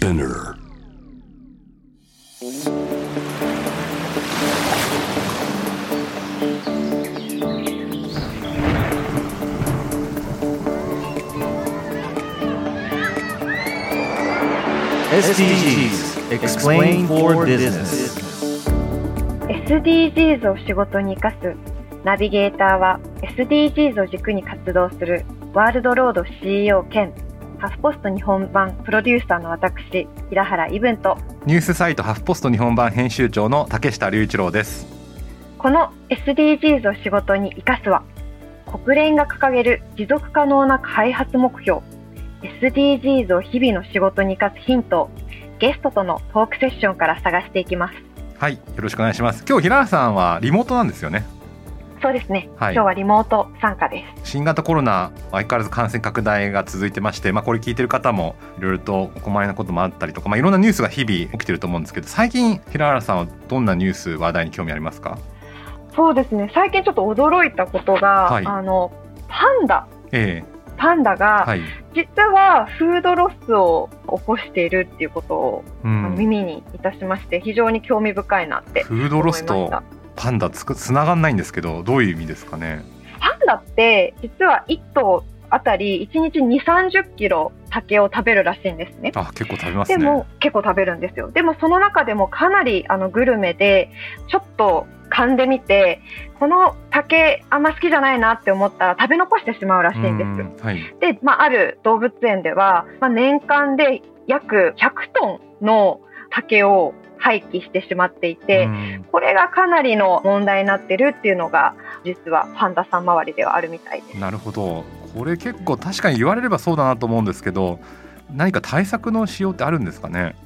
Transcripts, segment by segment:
Spinner SDGs Explain for Business SDGs を仕事に生かすナビゲーターは SDGs を軸に活動するワールドロード CEO 兼ハフポスト日本版プロデューサーの私平原イブンとニュースサイトハフポスト日本版編集長の竹下隆一郎です。この SDGs を仕事に生かすは国連が掲げる持続可能な開発目標 SDGs を日々の仕事に生かすヒントをゲストとのトークセッションから探していきます。はいよろしくお願いします。今日平原さんはリモートなんですよねそうですね、はい。今日はリモート参加です。新型コロナ相変わらず感染拡大が続いてまして、まあ、これ聞いてる方もいろいろとお困りなこともあったりとか、まあ、いろんなニュースが日々起きてると思うんですけど最近平原さんはどんなニュース話題に興味ありますか？そうですね。最近ちょっと驚いたことが、はい。あのパンダ。えパンダえが、はい、実はフードロスを起こしているっていうことを、うん、耳にいたしまして非常に興味深いなってフードロスと思いましたパンダつくつながんないんですけどどういう意味ですかね？パンダって実は1頭あたり1日2 3 0キロ竹を食べるらしいんですね。あ結構食べますねでも結構食べるんですよ。でもその中でもかなりあのグルメでちょっと噛んでみてこの竹あんま好きじゃないなって思ったら食べ残してしまうらしいんですはいで、まあ、ある動物園では、まあ、年間で約100トンの竹を廃棄してしまっていて、うん。これがかなりの問題になってるっていうのが実はパンダさん周りではあるみたいです。なるほど。これ結構確かに言われればそうだなと思うんですけど何か対策のしようってあるんですかね？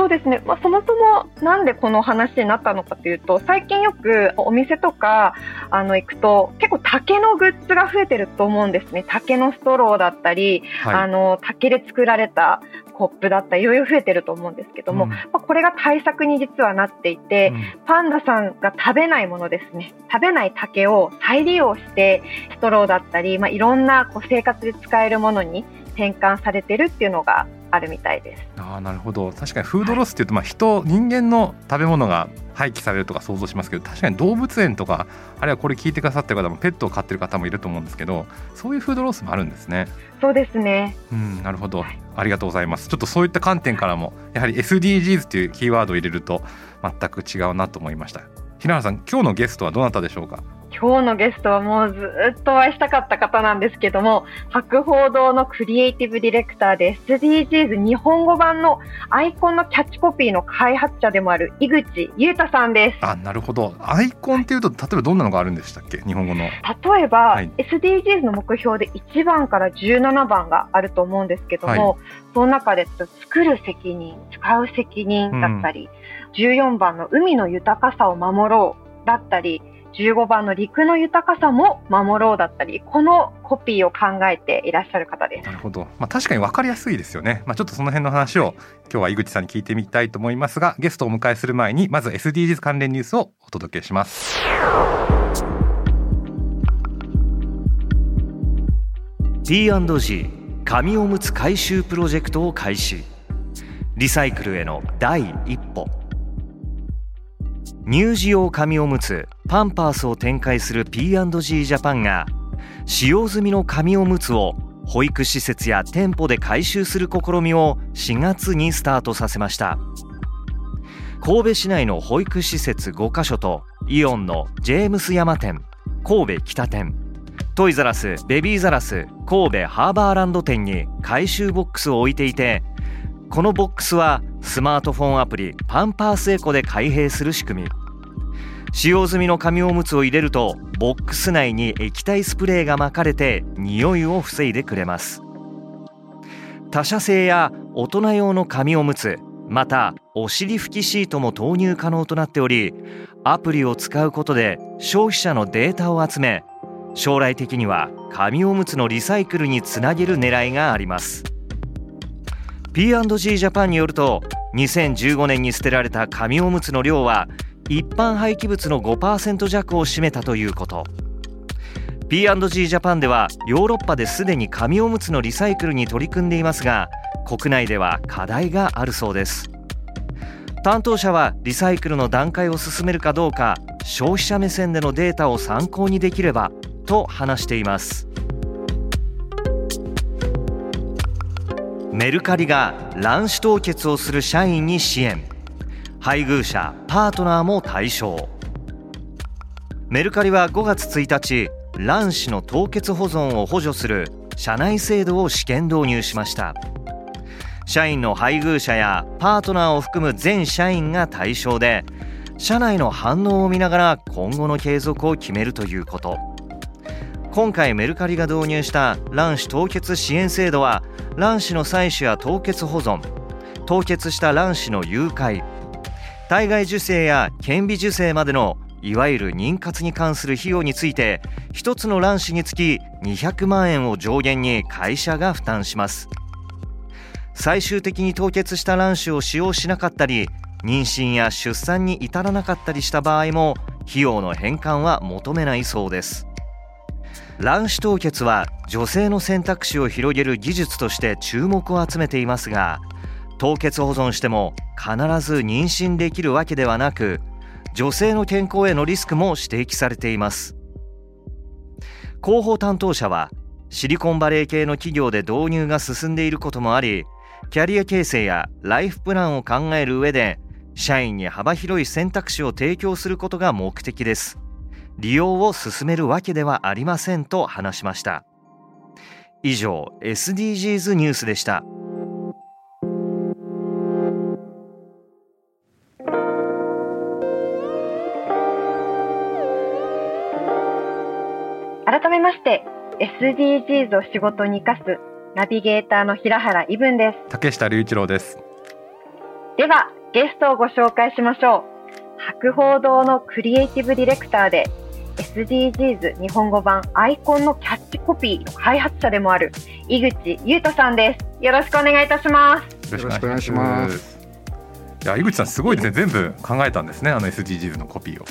そうですね、まあ、そもそもなんでこの話になったのかというと最近よくお店とかあの行くと結構竹のグッズが増えてると思うんですね。竹のストローだったり、あはい。の竹で作られたコップだったりいろいろ増えてると思うんですけども、うん。まあ、これが対策に実はなっていて、パンダさんが食べないものですね。食べない竹を再利用してストローだったり、まあ、いろんなこう生活で使えるものに転換されてるっていうのがあるみたいです。あーなるほど。確かにフードロスっていうと、まあ、人人間の食べ物が廃棄されるとか想像しますけど確かに動物園とかあるいはこれ聞いてくださってる方もペットを飼ってる方もいると思うんですけどそういうフードロスもあるんですね。そうですね。うん、なるほど。はい。ありがとうございます。ちょっとそういった観点からもやはり SDGs っていうキーワードを入れると全く違うなと思いました。平原さん今日のゲストはどなたでしょうか？今日のゲストはもうずっとお会いしたかった方なんですけども博報堂のクリエイティブディレクターで SDGs 日本語版のアイコンのキャッチコピーの開発者でもある井口裕太さんです。あなるほど。アイコンっていうと例えばどんなのがあるんでしたっけ？日本語の。例えば、はい。SDGs の目標で1番から17番があると思うんですけども、その中で作る責任使う責任だったり、14番の海の豊かさを守ろうだったり15番の陸の豊かさも守ろうだったりこのコピーを考えていらっしゃる方です。な。るほど、まあ、確かに分かりやすいですよね、まあ、ちょっとその辺の話を今日は井口さんに聞いてみたいと思いますがゲストをお迎えする前にまず SDGs 関連ニュースをお届けします。P&G 紙おむつ回収プロジェクトを開始。リサイクルへの第一歩乳児用紙おむつパンパースを展開する P&G ジャパンが使用済みの紙おむつを保育施設や店舗で回収する試みを4月にスタートさせました。神戸市内の保育施設5カ所とイオンのジェームス山店神戸北店トイザラスベビーザラス神戸ハーバーランド店に回収ボックスを置いていてこのボックスはスマートフォンアプリパンパースエコで開閉する仕組み。使用済みの紙おむつを入れるとボックス内に液体スプレーがまかれて匂いを防いでくれます。他社製や大人用の紙おむつまたお尻拭きシートも投入可能となっておりアプリを使うことで消費者のデータを集め将来的には紙おむつのリサイクルにつなげる狙いがあります。P&G ジャパンによると2015年に捨てられた紙おむつの量は一般廃棄物の5%弱を占めたということ。P&G ジャパンではヨーロッパですでに紙おむつのリサイクルに取り組んでいますが国内では課題があるそうです。担当者はリサイクルの段階を進めるかどうか消費者目線でのデータを参考にできればと話しています。メルカリが卵子凍結をする社員に支援。配偶者パートナーも対象。メルカリは5月1日卵子の凍結保存を補助する社内制度を試験導入しました。社員の配偶者やパートナーを含む全社員が対象で社内の反応を見ながら今後の継続を決めるということ。今回メルカリが導入した卵子凍結支援制度は卵子の採取や凍結保存凍結した卵子の誘拐体外受精や顕微授精までのいわゆる妊活に関する費用について1つの卵子につき200万円を上限に会社が負担します。最終的に凍結した卵子を使用しなかったり妊娠や出産に至らなかったりした場合も費用の返還は求めないそうです。卵子凍結は女性の選択肢を広げる技術として注目を集めていますが凍結保存しても必ず妊娠できるわけではなく女性の健康へのリスクも指摘されています。広報担当者はシリコンバレー系の企業で導入が進んでいることもありキャリア形成やライフプランを考える上で社員に幅広い選択肢を提供することが目的です。利用を進めるわけではありませんと話しました。以上 SDGs ニュースでした。改めまして SDGs を仕事に生かすナビゲーターの平原伊文です。竹下隆一郎です。ではゲストをご紹介しましょう。博報堂のクリエイティブディレクターで SDGs 日本語版アイコンのキャッチコピーの開発者でもある井口優斗さんです。よろしくお願いいたします。よろしくお願いします。いや井口さんすごいですね。全部考えたんですねあの SDGs のコピーを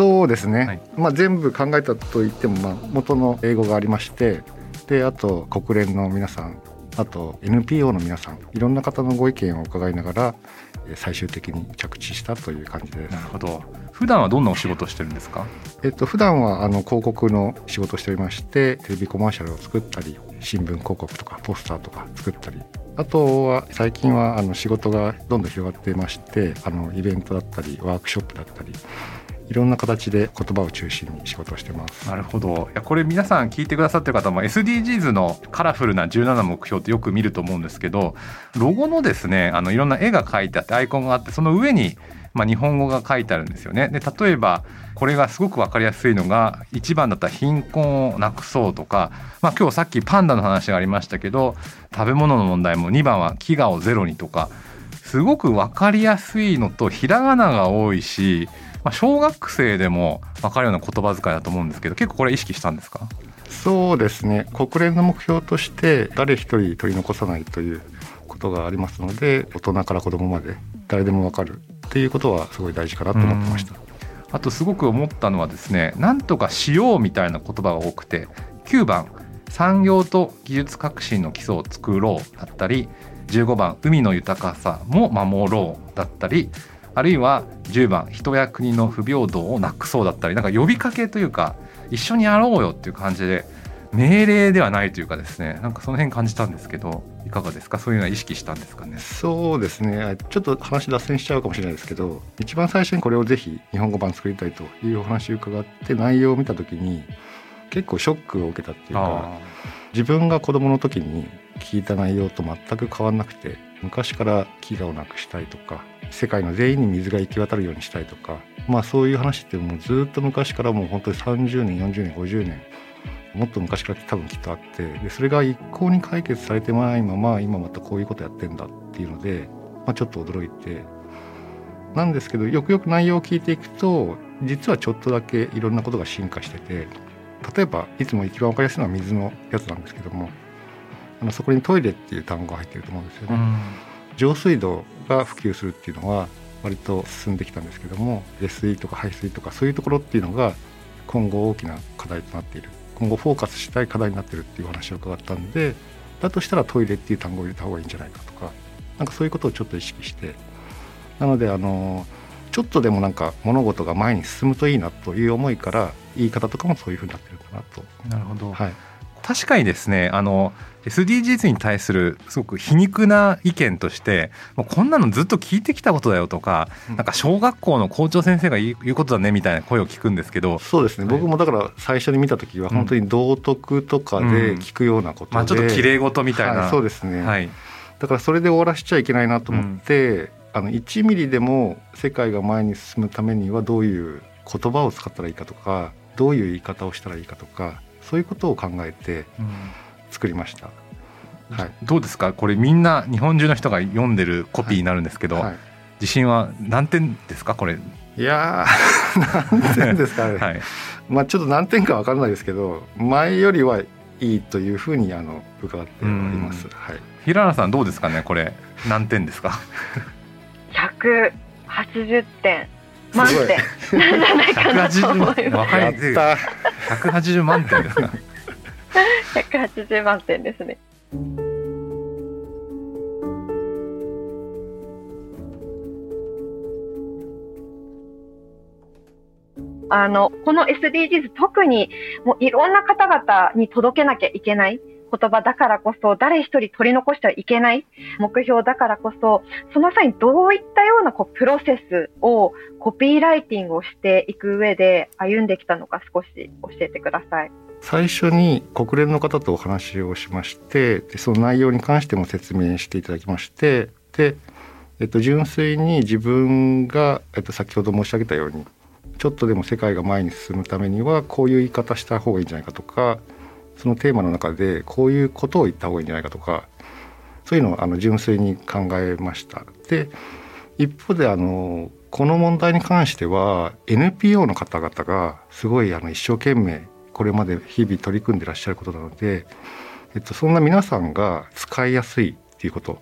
そうですね、はい、まあ全部考えたと言ってもまあ元の英語がありましてであと国連の皆さんあと NPO の皆さんいろんな方のご意見を伺いながら最終的に着地したという感じです。なるほど。普段はどんなお仕事をしてるんですか？えっと普段はあの広告の仕事をしておりまして、テレビコマーシャルを作ったり、新聞広告とかポスターとか作ったり、あとは最近はあの仕事がどんどん広がっていまして、あのイベントだったりワークショップだったり。いろんな形で言葉を中心に仕事をしてますなるほどいやこれ皆さん聞いてくださってる方も SDGs のカラフルな17目標ってよく見ると思うんですけどロゴのですねあのいろんな絵が描いてあってアイコンがあってその上にまあ、日本語が書いてあるんですよね。で例えばこれがすごく分かりやすいのが1番だったら貧困をなくそうとか、まあ、今日さっきパンダの話がありましたけど食べ物の問題も2番は飢餓をゼロにとかすごく分かりやすいのとひらがなが多いしまあ、小学生でも分かるような言葉遣いだと思うんですけど結構これ意識したんですか？そうですね。国連の目標として誰一人取り残さないということがありますので大人から子供まで誰でも分かるっていうことはすごい大事かなと思ってました。あとすごく思ったのはですねなんとかしようみたいな言葉が多くて9番産業と技術革新の基礎を作ろうだったり15番海の豊かさも守ろうだったりあるいは10番人や国の不平等をなくそうだったりなんか呼びかけというか一緒にやろうよっていう感じで命令ではないというかですね。なんかその辺感じたんですけどいかがですか？そういうのは意識したんですかね？そうですね。ちょっと話脱線しちゃうかもしれないですけど一番最初にこれをぜひ日本語版作りたいというお話を伺って内容を見た時に結構ショックを受けたっていうか自分が子供の時に聞いた内容と全く変わんなくて昔から飢餓をなくしたいとか世界の全員に水が行き渡るようにしたいとかまあそういう話ってもうずっと昔からもう本当に30年40年50年もっと昔から多分きっとあってでそれが一向に解決されてないまま今またこういうことやってんだっていうので、まあ、ちょっと驚いて。なんですけどよくよく内容を聞いていくと実はちょっとだけいろんなことが進化してて例えばいつも一番分かりやすいのは水のやつなんですけどもあのそこにトイレっていう単語が入ってると思うんですよね。浄水道が普及するっていうのは割と進んできたんですけども下水とか排水とかそういうところっていうのが今後大きな課題となっている。今後フォーカスしたい課題になってるっていう話を伺ったんでだとしたらトイレっていう単語を入れた方がいいんじゃないかとかなんかそういうことをちょっと意識して。なのであのちょっとでもなんか物事が前に進むといいなという思いから言い方とかもそういうふうになってるかなと。なるほど、はい、確かにですねあの SDGs に対するすごく皮肉な意見としてもうこんなのずっと聞いてきたことだよとか、うん、なんか小学校の校長先生が言うことだねみたいな声を聞くんですけどそうですね、はい、僕もだから最初に見た時は本当に道徳とかで聞くようなことで、うん、まあ、ちょっときれい事みたいな、はい、そうですね、はい、だからそれで終わらしちゃいけないなと思って、うん、あの1ミリでも世界が前に進むためにはどういう言葉を使ったらいいかとかどういう言い方をしたらいいかとかそういうことを考えて作りました。はい、どうですか？これみんな日本中の人が読んでるコピーになるんですけど、はい。はい、自信は何点ですか？これ。いや 何点ですか？ね、はい、まあちょっと何点か分からないですけど前よりはいいというふうにあの伺っております、はい、平原さんどうですかね？これ。何点ですか？180点。満点。なんじゃないかなと思います180万点ですか180万点ですね。あの、この SDGs 特にもういろんな方々に届けなきゃいけない。言葉だからこそ、誰一人取り残してはいけない目標だからこそ、その際にどういったようなこうプロセスをコピーライティングをしていく上で歩んできたのか少し教えてください。最初に国連の方とお話をしましてその内容に関しても説明していただきましてで、えっと、純粋に自分が、えっと、先ほど申し上げたようにちょっとでも世界が前に進むためにはこういう言い方した方がいいんじゃないかとかそのテーマの中でこういうことを言った方がいいんじゃないかとかそういうのをあの純粋に考えました。で一方であのこの問題に関しては NPO の方々がすごいあの一生懸命これまで日々取り組んでらっしゃることなので、えっと、そんな皆さんが使いやすいっていうこと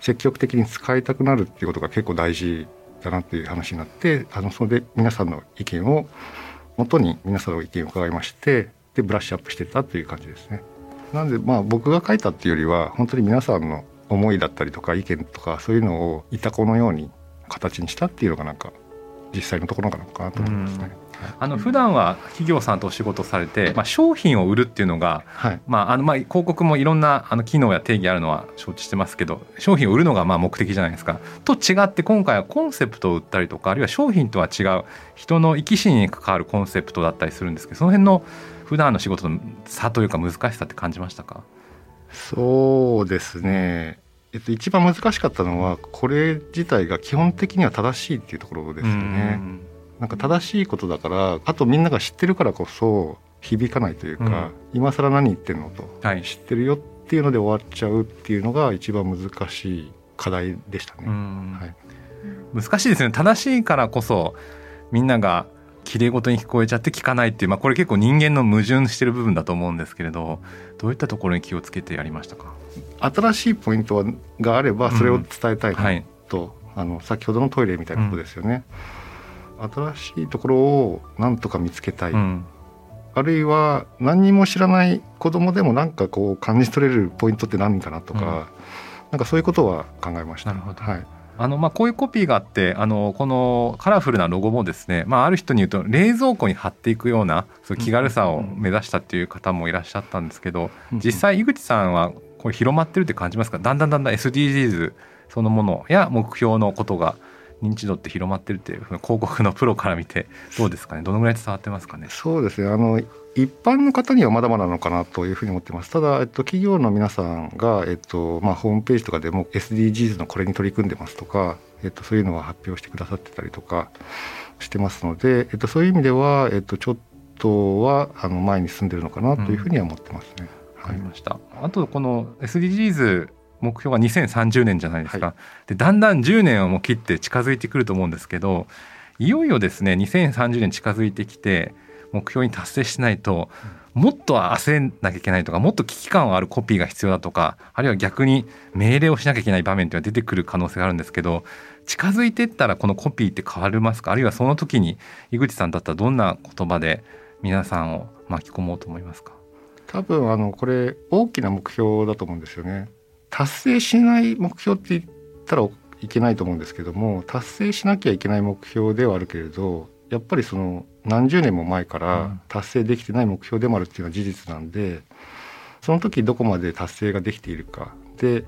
積極的に使いたくなるっていうことが結構大事だなっていう話になってあのそれで皆さんの意見をもとに皆さんの意見を伺いましてでブラッシュアップしてたという感じですね。なんでまあ僕が書いたっていうよりは本当に皆さんの思いだったりとか意見とかそういうのをいたこのように形にしたっていうのがなんか実際のところなのかなと思いますね。あの普段は企業さんとお仕事されて、まあ、商品を売るっていうのが、はい、まああのまあ広告もいろんなあの機能や定義あるのは承知してますけど商品を売るのがまあ目的じゃないですか。と違って今回はコンセプトを売ったりとかあるいは商品とは違う人の生き死に関わるコンセプトだったりするんですけどその辺の普段の仕事の差というか難しさって感じましたか？そうですね。えっと、一番難しかったのはこれ自体が基本的には正しいっていうところですよね。なんか正しいことだからあとみんなが知ってるからこそ響かないというか、うん、今更何言ってんのと、はい、知ってるよっていうので終わっちゃうっていうのが一番難しい課題でしたね。はい、難しいですね。正しいからこそみんなが綺麗事に聞こえちゃって聞かないっていう、まあ、これ結構人間の矛盾してる部分だと思うんですけれどどういったところに気をつけてやりましたか？新しいポイントがあればそれを伝えたいうんはい、あの先ほどのトイレみたいなことですよね。うん。新しいところをなんとか見つけたい、うん、あるいは何にも知らない子供でもなんかこう感じ取れるポイントって何かなとか、うん、なんかそういうことは考えました。なるほど、はいあのまあ、こういうコピーがあってあのこのカラフルなロゴもですね、まあ、ある人に言うと冷蔵庫に貼っていくようなそう気軽さを目指したっていう方もいらっしゃったんですけど実際井口さんはこれ広まってるって感じますか？だんだんだんだん SDGs そのものや目標のことが認知度って広まってるっていう広告のプロから見てどうですかね？どのぐらい伝わってますかね？そうですね。あの一般の方にはまだまだなのかなというふうに思ってます。ただ、えっと、企業の皆さんが、えっとまあ、ホームページとかでも SDGs のこれに取り組んでますとか、えっと、そういうのは発表してくださってたりとかしてますので、えっと、そういう意味では、えっと、ちょっとはあの前に進んでるのかなというふうには思ってますね。わ、うん、かりました。あとこの SDGs 目標が2030年じゃないですか、はい、でだんだん10年をも切って近づいてくると思うんですけどいよいよですね2030年近づいてきて目標に達成しないと、もっと焦んなきゃいけないとかもっと危機感あるコピーが必要だとかあるいは逆に命令をしなきゃいけない場面というのは出てくる可能性があるんですけど近づいていったらこのコピーって変わりますか？あるいはその時に井口さんだったらどんな言葉で皆さんを巻き込もうと思いますか？多分あのこれ大きな目標だと思うんですよね。達成しない目標って言ったらいけないと思うんですけども達成しなきゃいけない目標ではあるけれどやっぱりその何十年も前から達成できてない目標でもあるっていうのは事実なんでその時どこまで達成ができているか。で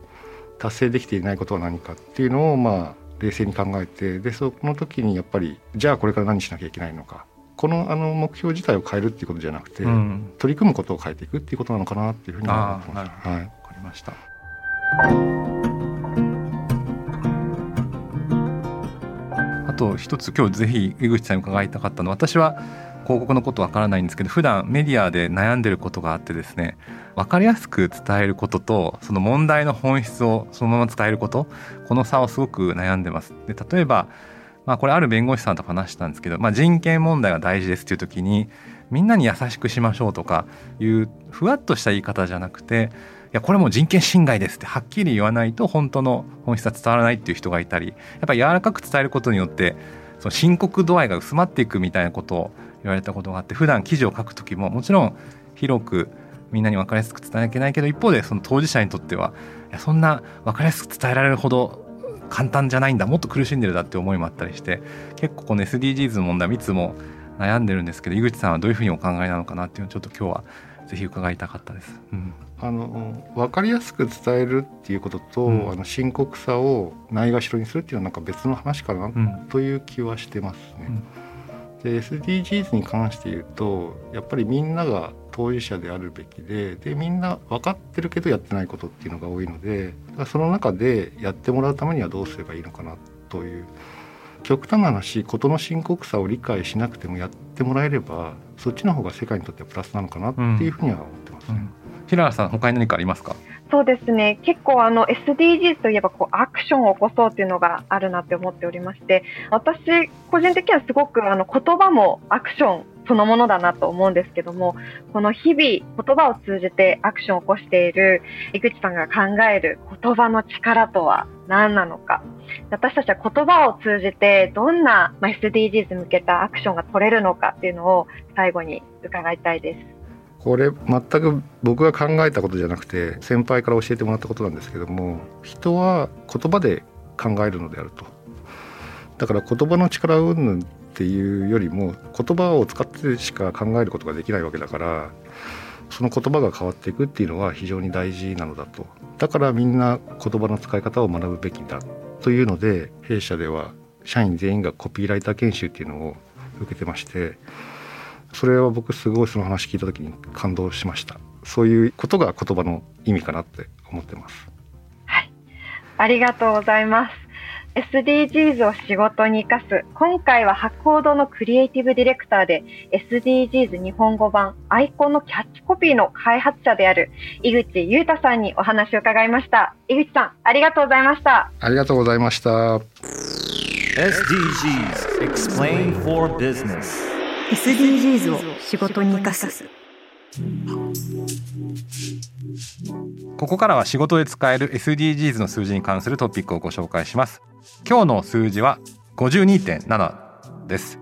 達成できていないことは何かっていうのをまあ冷静に考えてでその時にやっぱりじゃあこれから何しなきゃいけないのか。このあの目標自体を変えるっていうことじゃなくて、うん、取り組むことを変えていくっていうことなのかなっていうふうに思ってます。はい、わかりましたと一つ今日ぜひ井口さんに伺いたかったのは私は広告のことわからないんですけど普段メディアで悩んでることがあってですね分かりやすく伝えることとその問題の本質をそのまま伝えることこの差をすごく悩んでます。で例えばまあ、これある弁護士さんと話したんですけど、まあ、人権問題が大事ですっていう時にみんなに優しくしましょうとかいうふわっとした言い方じゃなくてやこれも人権侵害ですってはっきり言わないと本当の本質は伝わらないっていう人がいたりやっぱり柔らかく伝えることによってその深刻度合いが薄まっていくみたいなことを言われたことがあって普段記事を書く時ももちろん広くみんなに分かりやすく伝えなきゃいけないけど一方でその当事者にとってはいやそんな分かりやすく伝えられるほど簡単じゃないんだもっと苦しんでるだって思いもあったりして結構この SDGs の問題いつも悩んでるんですけど井口さんはどういうふうにお考えなのかなっていうのをちょっと今日はぜひ伺いたかったです。うん、あの分かりやすく伝えるっていうことと、うん、あの深刻さをないがしろにするっていうのはなんか別の話かなという気はしてますね。うん、で SDGs に関して言うとやっぱりみんなが当事者であるべきででみんな分かってるけどやってないことっていうのが多いのでその中でやってもらうためにはどうすればいいのかなという極端な話事の深刻さを理解しなくてもやってもらえればそっちの方が世界にとってはプラスなのかなっていうふうには思ってますね。うん平原さん他に何かありますか？そうですね。結構あの SDGs といえばこうアクションを起こそうっていうのがあるなって思っておりまして私個人的にはすごくあの言葉もアクションそのものだなと思うんですけどもこの日々言葉を通じてアクションを起こしている井口さんが考える言葉の力とは何なのか。私たちは言葉を通じてどんな SDGs 向けたアクションが取れるのかっていうのを最後に伺いたいです。これ全く僕が考えたことじゃなくて先輩から教えてもらったことなんですけども人は言葉で考えるのであると。だから言葉の力云々っていうよりも言葉を使ってしか考えることができないわけだからその言葉が変わっていくっていうのは非常に大事なのだと。だからみんな言葉の使い方を学ぶべきだというので弊社では社員全員がコピーライター研修っていうのを受けてましてそれは僕すごいその話聞いた時に感動しました。そういうことが言葉の意味かなって思ってます。はい。ありがとうございます。SDGs を仕事に生かす。今回は博報堂のクリエイティブディレクターで SDGs 日本語版アイコンのキャッチコピーの開発者である井口裕太さんにお話を伺いました。井口さんありがとうございました。ありがとうございました。SDGs Explain for Business SDGs を仕事に生かす。ここからは仕事で使える SDGs の数字に関するトピックをご紹介します。今日の数字は52.7です。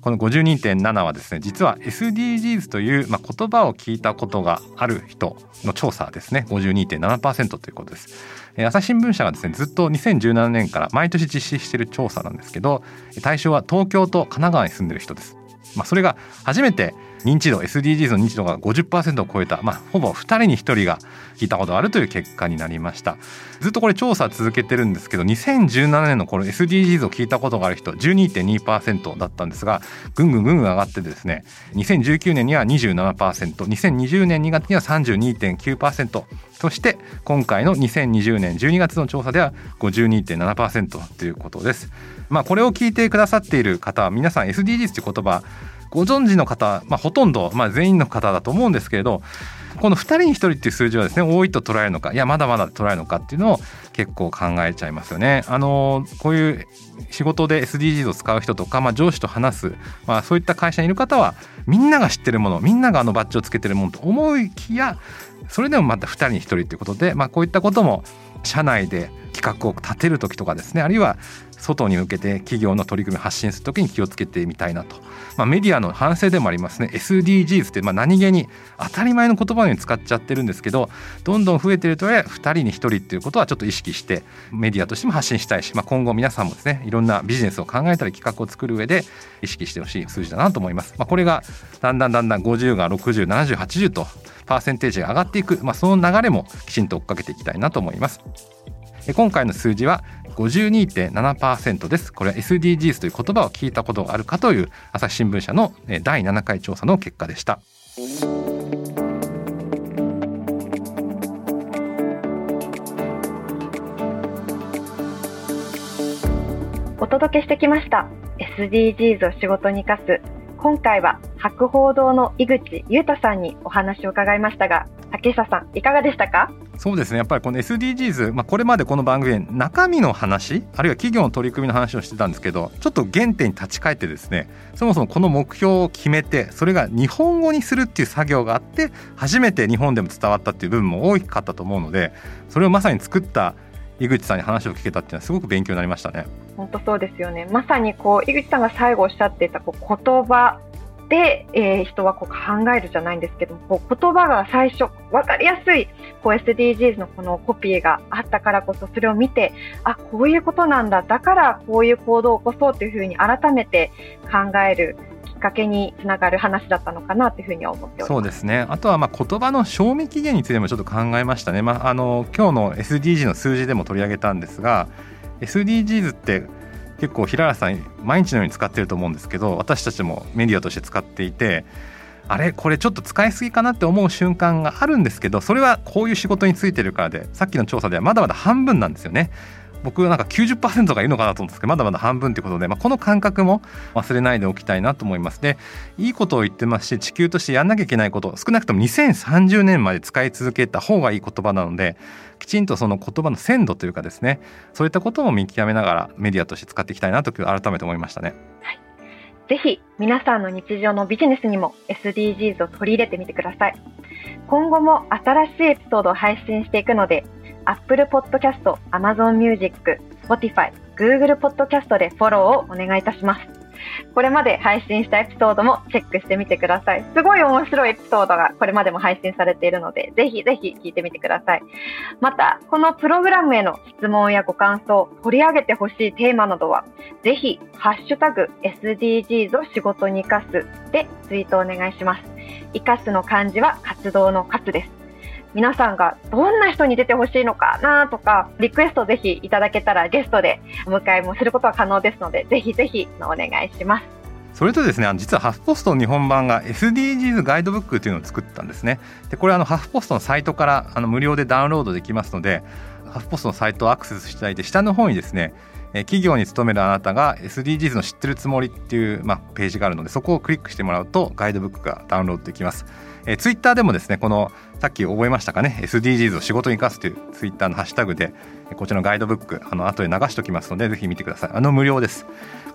この52.7はですね実は SDGs という、まあ、言葉を聞いたことがある人の調査ですね。52.7%ということです、え朝日新聞社がですねずっと2017年から毎年実施している調査なんですけど対象は東京と神奈川に住んでる人です。まあ、それが初めて認知度 SDGs の認知度が50%を超えた、まあ、ほぼ2人に1人が聞いたことがあるという結果になりましたずっとこれ調査続けてるんですけど2017年のこの SDGs を聞いたことがある人12.2%だったんですがぐんぐんぐんぐん上がってですね2019年には 27%2020 年2月には32.9%そして今回の2020年12月の調査では52.7%ということです。まあ、これを聞いてくださっている方は皆さん SDGs という言葉ご存知の方、まあ、ほとんど、まあ、全員の方だと思うんですけれどこの2人に1人っていう数字はですね多いと捉えるのかいやまだまだ捉えるのかっていうのを結構考えちゃいますよね。あのこういう仕事で SDGs を使う人とか、まあ、上司と話す、まあ、そういった会社にいる方はみんなが知ってるものみんながあのバッジをつけてるものと思いきやそれでもまた2人に1人ということで、まあ、こういったことも社内で企画を立てる時とかですねあるいは外に向けて企業の取り組み発信する時に気をつけてみたいなと、まあ、メディアの反省でもありますね SDGs ってまあ何気に当たり前の言葉のように使っちゃってるんですけどどんどん増えてるとはいえ2人に1人っていうことはちょっと意識してメディアとしても発信したいし、まあ、今後皆さんもですねいろんなビジネスを考えたり企画を作る上で意識してほしい数字だなと思います。まあ、これがだんだんだんだん50が607080とパーセンテージが上がっていく、まあ、その流れもきちんと追っかけていきたいなと思います。今回の数字は52.7%です。これは SDGs という言葉を聞いたことがあるかという朝日新聞社の第7回調査の結果でした。お届けしてきました。SDGs を仕事に生かす。今回は博報堂の井口裕太さんにお話を伺いましたが竹下さんいかがでしたか？そうですねやっぱりこの SDGs、まあ、これまでこの番組で中身の話あるいは企業の取り組みの話をしてたんですけどちょっと原点に立ち返ってですねそもそもこの目標を決めてそれが日本語にするっていう作業があって初めて日本でも伝わったっていう部分も大きかったと思うのでそれをまさに作った井口さんに話を聞けたっていうのはすごく勉強になりましたね。本当そうですよね。まさにこう井口さんが最後おっしゃっていたこう言葉で、えー、人はこう考えるじゃないんですけどこう言葉が最初分かりやすいこう SDGs のこのコピーがあったからこそそれを見てあこういうことなんだだからこういう行動を起こそうというふうに改めて考えるきっかけにつながる話だったのかなというふうに思ってそうですね。あとはまあ言葉の賞味期限についてもちょっと考えましたね、まあ、あの今日の SDG の数字でも取り上げたんですが SDGs って結構平原さん毎日のように使ってると思うんですけど私たちもメディアとして使っていてあれ？これちょっと使いすぎかなって思う瞬間があるんですけどそれはこういう仕事についてるからでさっきの調査ではまだまだ半分なんですよね。僕なんか90%がいるのかなと思うんですけどまだまだ半分ということで、まあ、この感覚も忘れないでおきたいなと思いますでいいことを言ってますし地球としてやんなきゃいけないこと少なくとも2030年まで使い続けた方がいい言葉なのできちんとその言葉の鮮度というかですねそういったことも見極めながらメディアとして使っていきたいなと改めて思いましたね。はいぜひ皆さんの日常のビジネスにも SDGs を取り入れてみてください。今後も新しいエピソードを配信していくので、Apple Podcast、Amazon Music、Spotify、Google Podcast でフォローをお願いいたします。これまで配信したエピソードもチェックしてみてください。すごい面白いエピソードがこれまでも配信されているので、ぜひぜひ聞いてみてください。また、このプログラムへの質問やご感想、取り上げてほしいテーマなどは、ぜひ、ハッシュタグ SDGs を仕事に活かすでツイートお願いします。生かすの漢字は活動の活です。皆さんがどんな人に出てほしいのかなとか、リクエストぜひいただけたらゲストでお迎えもすることは可能ですので、ぜひぜひお願いします。それとですね実はハフポスト日本版が SDGs ガイドブックというのを作ったんですねでこれあのハフポストのサイトからあの無料でダウンロードできますのでハフポストのサイトをアクセスしていただいて下の方にですね企業に勤めるあなたが SDGs の知ってるつもりっていう、まあ、ページがあるのでそこをクリックしてもらうとガイドブックがダウンロードできます。えー、ツイッターでもですねこのさっき覚えましたかね SDGs を仕事に生かすというツイッターのハッシュタグでこちらのガイドブックあの後で流しておきますのでぜひ見てください。あの無料です。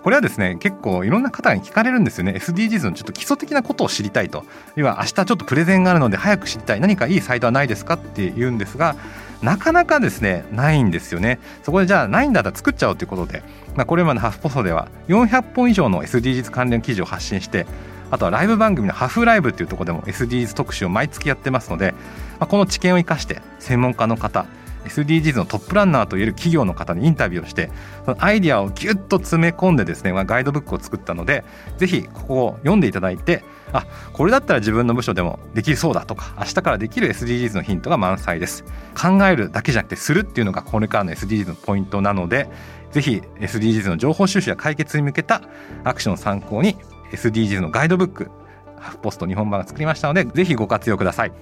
これはですね結構いろんな方に聞かれるんですよね。SDGs のちょっと基礎的なことを知りたいと。要は明日ちょっとプレゼンがあるので早く知りたい。何かいいサイトはないですかって言うんですがなかなかですねないんですよね。そこでじゃあないんだったら作っちゃおうということで、まあ、これまでハフポストでは400本以上の SDGs 関連記事を発信してあとはライブ番組のハフライブっていうところでも SDGs 特集を毎月やってますので、まあ、この知見を生かして専門家の方 SDGs のトップランナーといえる企業の方にインタビューをしてそのアイディアをギュッと詰め込んでですね、ま、ガイドブックを作ったのでぜひここを読んでいただいてあこれだったら自分の部署でもできそうだとか明日からできる SDGs のヒントが満載です。考えるだけじゃなくてするっていうのがこれからの SDGs のポイントなのでぜひ SDGs の情報収集や解決に向けたアクションを参考に SDGs のガイドブックハフポスト日本版が作りましたのでぜひご活用ください。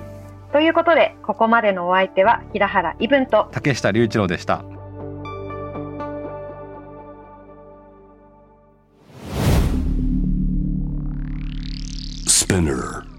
ということでここまでのお相手は平原伊文と竹下隆一郎でした。スピンナー